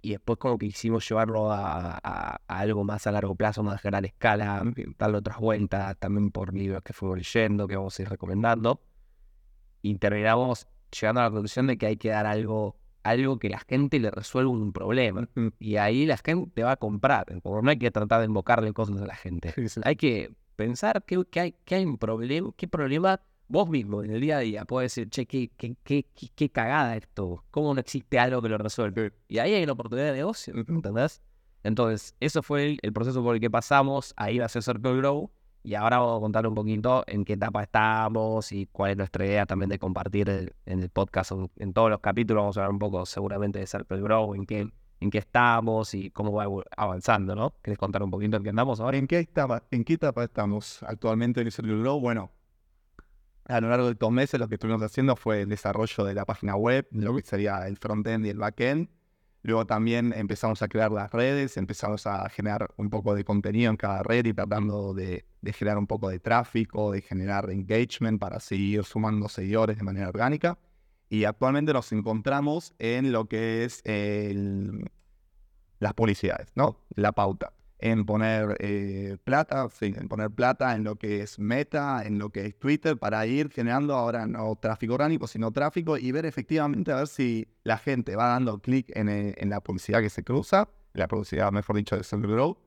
y después como que quisimos llevarlo a, a- a algo más a largo plazo, más a gran escala, darle otras vueltas, también por libros que fuimos leyendo, que vamos a ir recomendando. Y terminamos llegando a la conclusión de que hay que dar algo, algo que la gente le resuelva un problema. Y ahí la gente va a comprar. Como no hay que tratar de invocarle cosas a la gente. Hay que pensar que hay, que hay un problema, qué problema vos mismo en el día a día puedes decir, che, qué, qué, qué, qué, cagada esto, cómo no existe algo que lo resuelve. Y ahí hay una oportunidad de negocio, ¿entendés? Entonces, eso fue el, el proceso por el que pasamos, ahí va a ser Circle Grow, y ahora vamos a contar un poquito en qué etapa estamos y cuál es nuestra idea también de compartir el- en el podcast, en, todos los capítulos vamos a hablar un poco seguramente de Circle Grow, en qué, en qué estamos y cómo va avanzando, ¿no? ¿Querés contar un poquito en qué andamos ahora? ¿En qué etapa, en qué etapa estamos actualmente en el Circle Grow? Bueno, a lo largo de estos meses lo que estuvimos haciendo fue el desarrollo de la página web, lo que sería el frontend y el backend. Luego también empezamos a crear las redes, empezamos a generar un poco de contenido en cada red y tratando de, de generar un poco de tráfico, de generar engagement para seguir sumando seguidores de manera orgánica. Y actualmente nos encontramos en lo que es el- las publicidades, ¿no? La pauta. En poner eh, plata, sí, en poner plata en lo que es Meta, en lo que es Twitter, para ir generando ahora no tráfico orgánico, sino tráfico y ver efectivamente a ver si la gente va dando clic en, eh, en la publicidad que se cruza, la publicidad, mejor dicho, de Grow,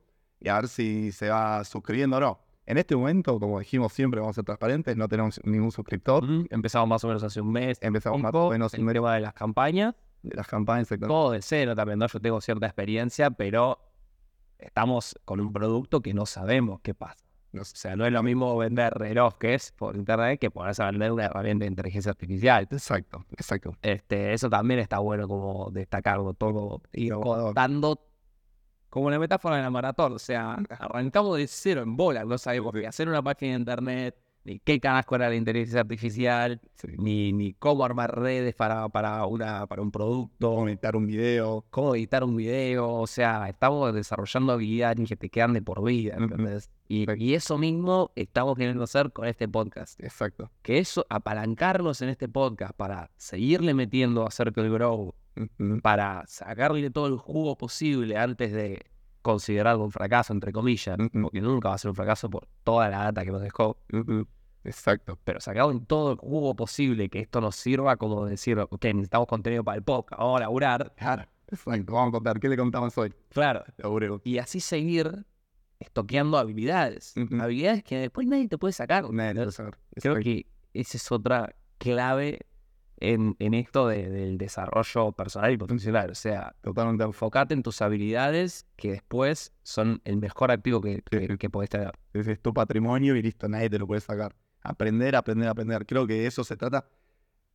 y a ver si se va suscribiendo o no. En este momento, como dijimos siempre, vamos a ser transparentes, no tenemos ningún suscriptor. Empezamos más o menos hace un mes. Empezamos más o menos el tema de las campañas. de las campañas. Todo de cero también, ¿no? Yo tengo cierta experiencia, pero estamos con un producto que no sabemos qué pasa. No O sea, no es lo mismo vender relojes por internet que ponerse a vender una herramienta de inteligencia artificial. Exacto, exacto. Este, eso también está bueno como destacarlo todo, Innovador. contando como la metáfora de la maratón. O sea, arrancamos de cero en bola, no sabemos qué hacer una página de internet, ni qué carajo era la inteligencia artificial, ni, ni cómo armar redes para, para, una, para un producto, Conectar un video. cómo editar un video, o sea, estamos desarrollando habilidades que te quedan de por vida. ¿entendés? Y, y eso mismo estamos queriendo hacer con este podcast. Exacto. Que eso, apalancarnos en este podcast para seguirle metiendo a Circle Grow, para sacarle todo el jugo posible antes de considerarlo un fracaso, entre comillas, Ujú. porque nunca va a ser un fracaso por toda la data que nos dejó. Exacto. pero sacarle todo el jugo posible que esto nos sirva como decir, ok, necesitamos contenido para el podcast, vamos a laburar, Claro. Exacto. Vamos a contar. ¿Qué le contamos hoy? claro, Seguro. y así seguir estoqueando habilidades, habilidades que después nadie te puede sacar. Nadie lo ¿entendés? sabe. Creo que esa es otra clave en, en esto de- del desarrollo personal y profesional. O sea, Totalmente. enfocate en tus habilidades que después son el mejor activo que, que, que podés tener. Ese es tu patrimonio y listo, nadie te lo puede sacar. Aprender, aprender, aprender. Creo que eso se trata,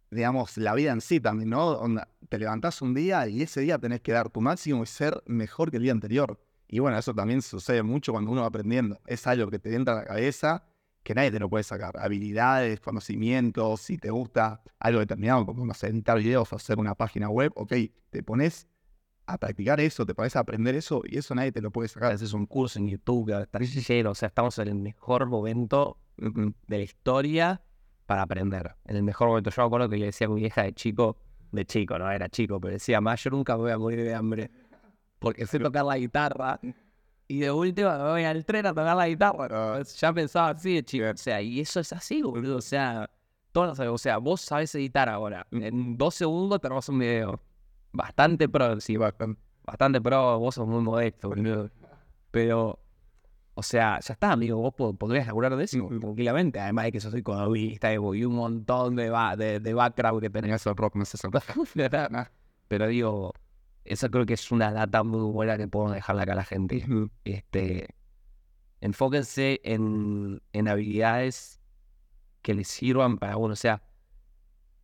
digamos, la vida en sí también, ¿no? Te levantás un día y ese día tenés que dar tu máximo y ser mejor que el día anterior. Y bueno, eso también sucede mucho cuando uno va aprendiendo. Es algo que te entra a la cabeza que nadie te lo puede sacar. Habilidades, conocimientos, si te gusta algo determinado, como no sé, editar videos hacer una página web, ok, te pones a practicar eso, te pones a aprender eso y eso nadie te lo puede sacar. Haces un curso en YouTube, está lleno, o sea, estamos en el mejor momento. De la historia para aprender. En el mejor momento. Yo me acuerdo que le decía a mi vieja de chico, de chico, no era chico, pero decía, más yo nunca me voy a morir de hambre. Porque sé tocar la guitarra. Y de última me voy al tren a tocar la guitarra. Ya pensaba así de chico. O sea, y eso es así, boludo. O sea, todos o sea, vos sabés editar ahora. En dos segundos tenemos un video. Bastante pro, sí, bastante pro. Vos sos muy modesto, boludo. Pero, o sea, ya está, amigo. Vos po- podrías laburar de eso tranquilamente. Además de que yo soy economista y un montón de, ba- de, de background que tenés. Eso rock, no sé, eso. Pero digo, eso creo que es una data muy buena que podemos dejarle acá a la gente. Este, enfóquense en, en habilidades que les sirvan para uno. O sea,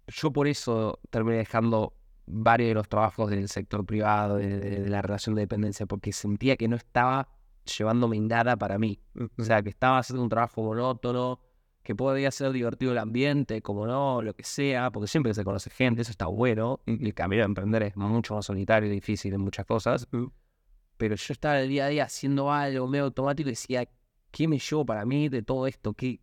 yo por eso terminé dejando varios de los trabajos del sector privado, de, de- de la relación de dependencia, porque sentía que no estaba llevándome nada para mí. O sea, que estaba haciendo un trabajo monótono, que podía ser divertido el ambiente, como no, lo que sea, porque siempre se conoce gente, eso está bueno. y El camino de emprender es mucho más solitario y difícil en muchas cosas. Pero yo estaba el día a día haciendo algo medio automático y decía, ¿qué me llevo para mí de todo esto? ¿Qué,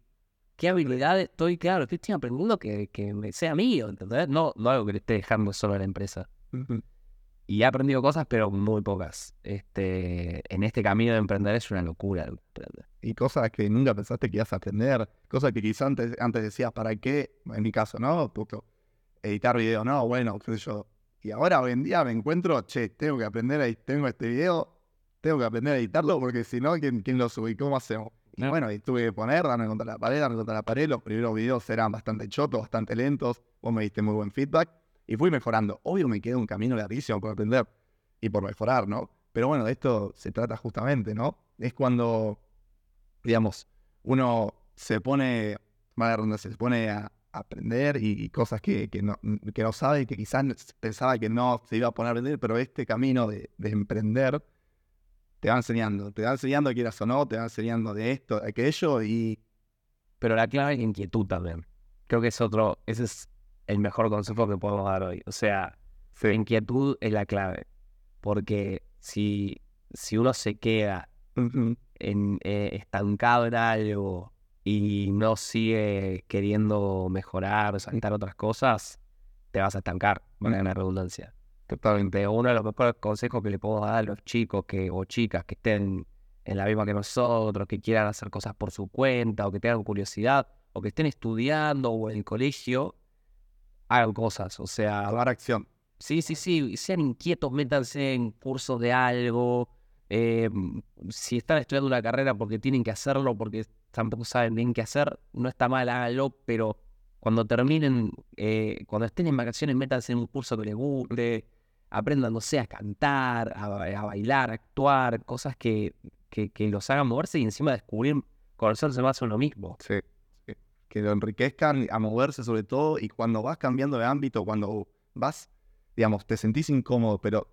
qué habilidades estoy, claro, estoy aprendiendo que, que me sea mío? ¿Entendés? No, no algo que le esté dejando solo a la empresa. Y he aprendido cosas, pero muy pocas. Este, en este camino de emprender es una locura. y cosas que nunca pensaste que ibas a aprender, cosas que quizás antes, antes decías, ¿para qué? En mi caso, ¿no? Editar video, no, bueno, qué sé yo. Y ahora hoy en día me encuentro, che, tengo que aprender, a, tengo este video, tengo que aprender a editarlo, porque si no, ¿quién, quién lo sube? ¿Y ¿Cómo hacemos? Y bueno, y tuve que poner, darme contra la pared, darme contra la pared. Los primeros videos eran bastante chotos, bastante lentos. Vos me diste muy buen feedback. Y fui mejorando. Obvio me queda un camino larguísimo por aprender y por mejorar, ¿no? Pero bueno, de esto se trata justamente, ¿no? Es cuando, digamos, uno se pone, donde se pone a aprender y, cosas que, que no, que no sabe y que quizás pensaba que no se iba a poner a aprender, pero este camino de, de emprender te va enseñando, te va enseñando quieras o no, te va enseñando de esto, aquello y Pero la clave es la inquietud también. Creo que es otro, ese es el mejor consejo que podemos dar hoy. O sea, la inquietud es la clave. Porque si, si uno se queda en, eh, estancado en algo y no sigue queriendo mejorar, saltar otras cosas, te vas a estancar, para la redundancia. Totalmente. Uno de los mejores consejos que le puedo dar a los chicos que, o chicas que estén en la misma que nosotros, que quieran hacer cosas por su cuenta, o que tengan curiosidad, o que estén estudiando o en el colegio, hagan cosas. O sea, tomar acción. Sí, sí, sí, sean inquietos, métanse en cursos de algo. eh, si están estudiando una carrera porque tienen que hacerlo, porque tampoco saben bien qué hacer, no está mal, háganlo, pero cuando terminen, eh, cuando estén en vacaciones, métanse en un curso que les guste, aprendan, no sé, a cantar, a, a bailar, a actuar, cosas que, que, que los hagan moverse y encima descubrir, conocerse más a uno mismo. Sí, sí. Que lo enriquezcan a moverse sobre todo y cuando vas cambiando de ámbito, cuando vas, digamos, te sentís incómodo, pero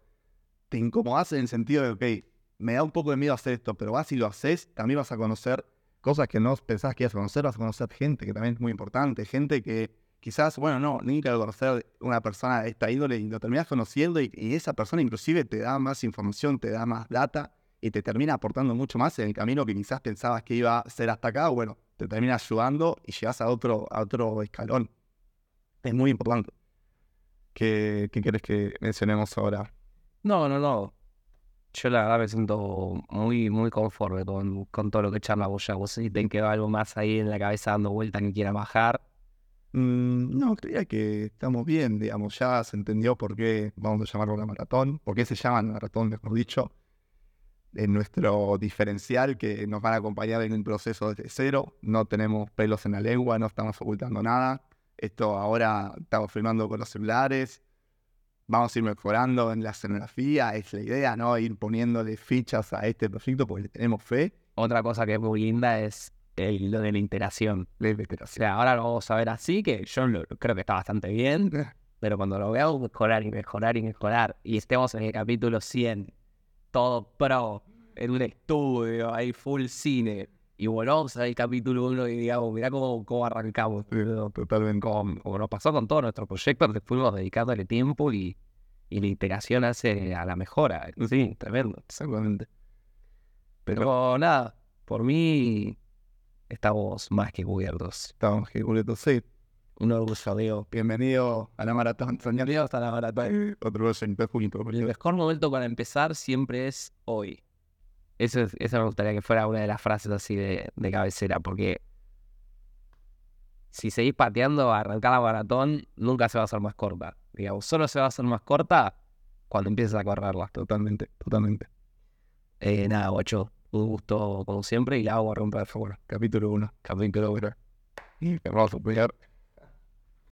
te incomodas en el sentido de, ok, me da un poco de miedo hacer esto, pero vas y lo haces, también vas a conocer cosas que no pensabas que ibas a conocer, vas a conocer gente que también es muy importante, gente que quizás, bueno, no, nunca conocer una persona de esta índole y lo terminas conociendo y, y esa persona inclusive te da más información, te da más data y te termina aportando mucho más en el camino que quizás pensabas que iba a ser hasta acá, bueno, te termina ayudando y llegas a otro, a otro escalón. Es muy importante. ¿Qué, qué quieres que mencionemos ahora? No, no, no. Yo la verdad me siento muy, muy conforme con, con todo lo que charlamos ya. Vos si te quedó algo más ahí en la cabeza dando vuelta que quiera bajar. Mm, no, creía que estamos bien, digamos, ya se entendió por qué vamos a llamarlo una maratón, por qué se llama una maratón, mejor dicho, en nuestro diferencial que nos van a acompañar en el proceso desde cero, no tenemos pelos en la lengua, no estamos ocultando nada, esto ahora estamos filmando con los celulares, vamos a ir mejorando en la escenografía, es la idea, ¿no? Ir poniéndole fichas a este proyecto porque le tenemos fe. Otra cosa que es muy linda es el- lo de la interacción. La O investigación. sea, ahora lo vamos a ver así, que yo lo- creo que está bastante bien, pero cuando lo veamos mejorar y mejorar y mejorar, y estemos en el capítulo 100, todo pro, en un estudio, ahí full cine, y volvamos al capítulo 1 y digamos, mirá cómo, cómo arrancamos. Totalmente. Como, como nos pasó con todos nuestros proyectos, que fuimos dedicándole tiempo y, y la iteración hace a la mejora. Sí, tremendo. Exactamente. Pero nada, por mí estamos más que cubiertos. Estamos que Julieta, sí. Un orgullo, Diego. Bienvenido a la maratón. Bienvenidos hasta la maratón. Otro proyecto, Julito. El mejor momento para empezar siempre es hoy. Eso, es- eso me gustaría que fuera una de las frases así de, de cabecera, porque si seguís pateando, arrancar la maratón nunca se va a hacer más corta. Digamos, solo se va a hacer más corta cuando empieces a correrla. Totalmente, totalmente. Eh, nada, guacho, un gusto como siempre y la hago a romper. Capítulo 1. Capítulo 1. Vamos a pelear.